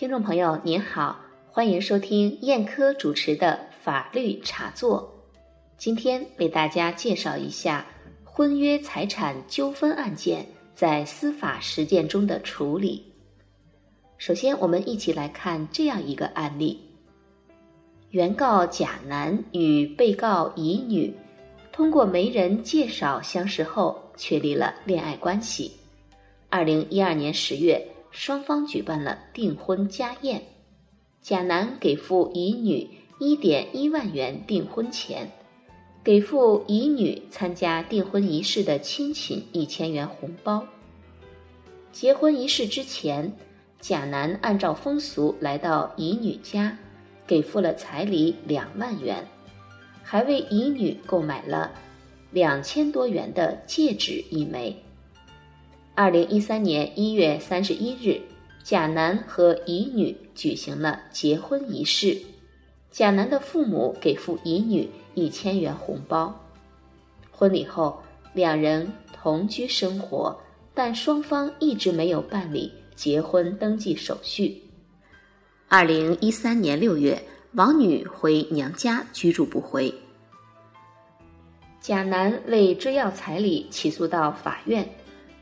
听众朋友您好，欢迎收听燕科主持的法律茶座。今天为大家介绍一下婚约财产纠纷案件在司法实践中的处理。首先，我们一起来看这样一个案例：原告甲男与被告乙女通过媒人介绍相识后，确立了恋爱关系。二零一二年十月。双方举办了订婚家宴，甲男给付乙女一点一万元订婚钱，给付乙女参加订婚仪式的亲戚一千元红包。结婚仪式之前，甲男按照风俗来到乙女家，给付了彩礼两万元，还为乙女购买了两千多元的戒指一枚。二零一三年一月三十一日，甲男和乙女举行了结婚仪式。甲男的父母给付乙女一千元红包。婚礼后，两人同居生活，但双方一直没有办理结婚登记手续。二零一三年六月，王女回娘家居住不回。甲男为追要彩礼，起诉到法院。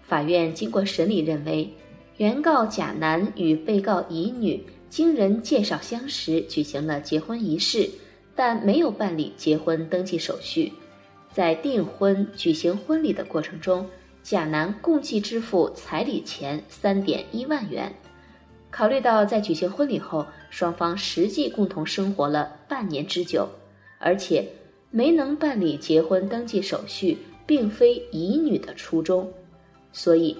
法院经过审理认为，原告甲男与被告乙女经人介绍相识，举行了结婚仪式，但没有办理结婚登记手续。在订婚、举行婚礼的过程中，甲男共计支付彩礼钱三点一万元。考虑到在举行婚礼后，双方实际共同生活了半年之久，而且没能办理结婚登记手续，并非乙女的初衷。所以，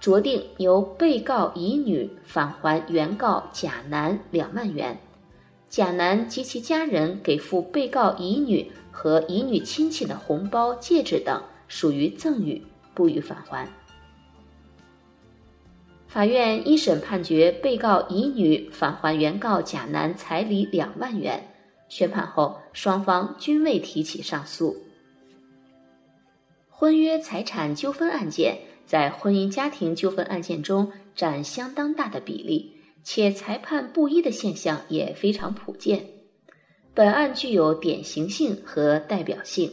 酌定由被告乙女返还原告甲男两万元，甲男及其家人给付被告乙女和乙女亲戚的红包、戒指等属于赠与，不予返还。法院一审判决被告乙女返还原告甲男彩礼两万元，宣判后双方均未提起上诉。婚约财产纠纷案件。在婚姻家庭纠纷案件中占相当大的比例，且裁判不一的现象也非常普遍。本案具有典型性和代表性。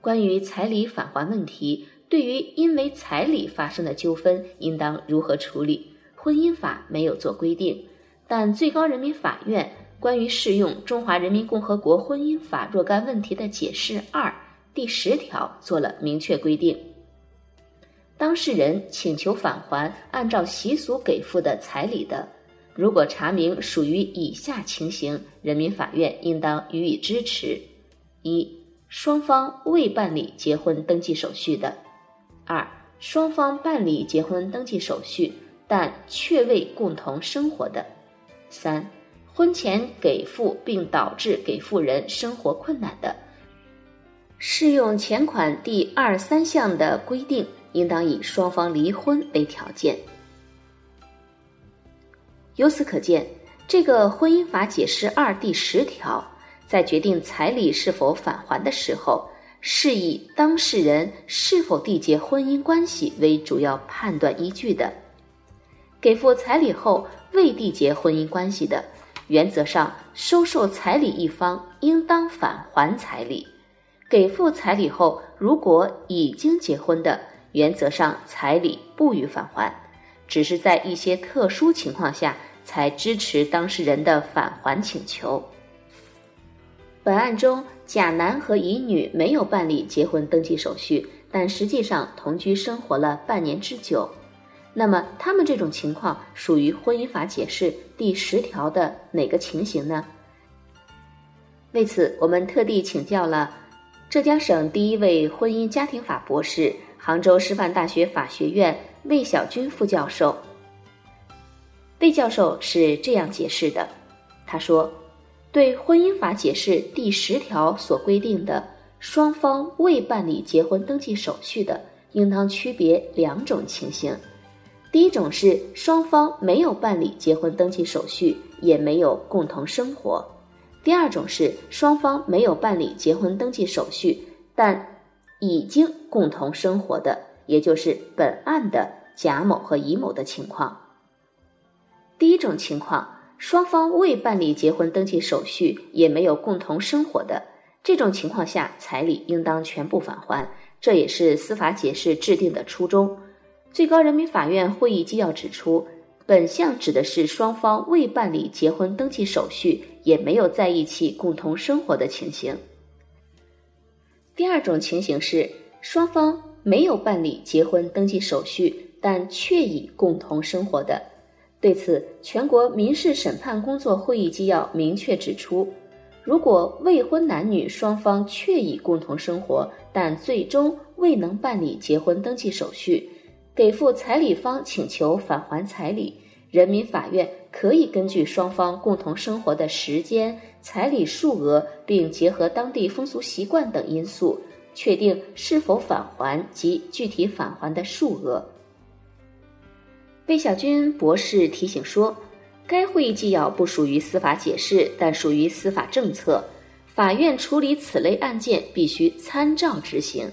关于彩礼返还问题，对于因为彩礼发生的纠纷，应当如何处理？婚姻法没有做规定，但最高人民法院关于适用《中华人民共和国婚姻法》若干问题的解释二第十条做了明确规定。当事人请求返还按照习俗给付的彩礼的，如果查明属于以下情形，人民法院应当予以支持：一、双方未办理结婚登记手续的；二、双方办理结婚登记手续但却未共同生活的；三、婚前给付并导致给付人生活困难的。适用前款第二三项的规定。应当以双方离婚为条件。由此可见，这个婚姻法解释二第十条在决定彩礼是否返还的时候，是以当事人是否缔结婚姻关系为主要判断依据的。给付彩礼后未缔结婚姻关系的，原则上收受彩礼一方应当返还彩礼；给付彩礼后如果已经结婚的，原则上，彩礼不予返还，只是在一些特殊情况下才支持当事人的返还请求。本案中，甲男和乙女没有办理结婚登记手续，但实际上同居生活了半年之久。那么，他们这种情况属于婚姻法解释第十条的哪个情形呢？为此，我们特地请教了浙江省第一位婚姻家庭法博士。杭州师范大学法学院魏小军副教授，魏教授是这样解释的：他说，对婚姻法解释第十条所规定的双方未办理结婚登记手续的，应当区别两种情形。第一种是双方没有办理结婚登记手续，也没有共同生活；第二种是双方没有办理结婚登记手续，但。已经共同生活的，也就是本案的甲某和乙某的情况。第一种情况，双方未办理结婚登记手续，也没有共同生活的这种情况下，彩礼应当全部返还。这也是司法解释制定的初衷。最高人民法院会议纪要指出，本项指的是双方未办理结婚登记手续，也没有在一起共同生活的情形。第二种情形是，双方没有办理结婚登记手续，但确已共同生活的。对此，全国民事审判工作会议纪要明确指出，如果未婚男女双方确已共同生活，但最终未能办理结婚登记手续，给付彩礼方请求返还彩礼，人民法院可以根据双方共同生活的时间、彩礼数额，并结合当地风俗习惯等因素，确定是否返还及具体返还的数额。魏小军博士提醒说，该会议纪要不属于司法解释，但属于司法政策，法院处理此类案件必须参照执行。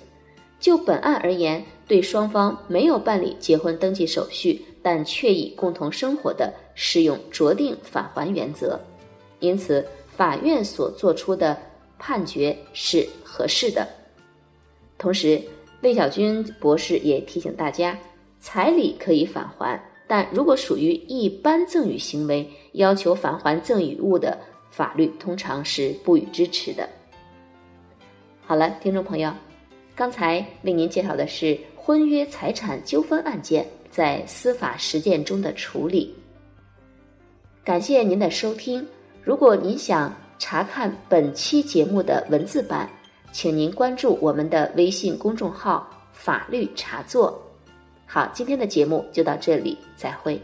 就本案而言。对双方没有办理结婚登记手续，但确已共同生活的，适用酌定返还原则。因此，法院所作出的判决是合适的。同时，魏小军博士也提醒大家，彩礼可以返还，但如果属于一般赠与行为，要求返还赠与物的，法律通常是不予支持的。好了，听众朋友，刚才为您介绍的是。婚约财产纠纷案件在司法实践中的处理。感谢您的收听。如果您想查看本期节目的文字版，请您关注我们的微信公众号“法律茶座”。好，今天的节目就到这里，再会。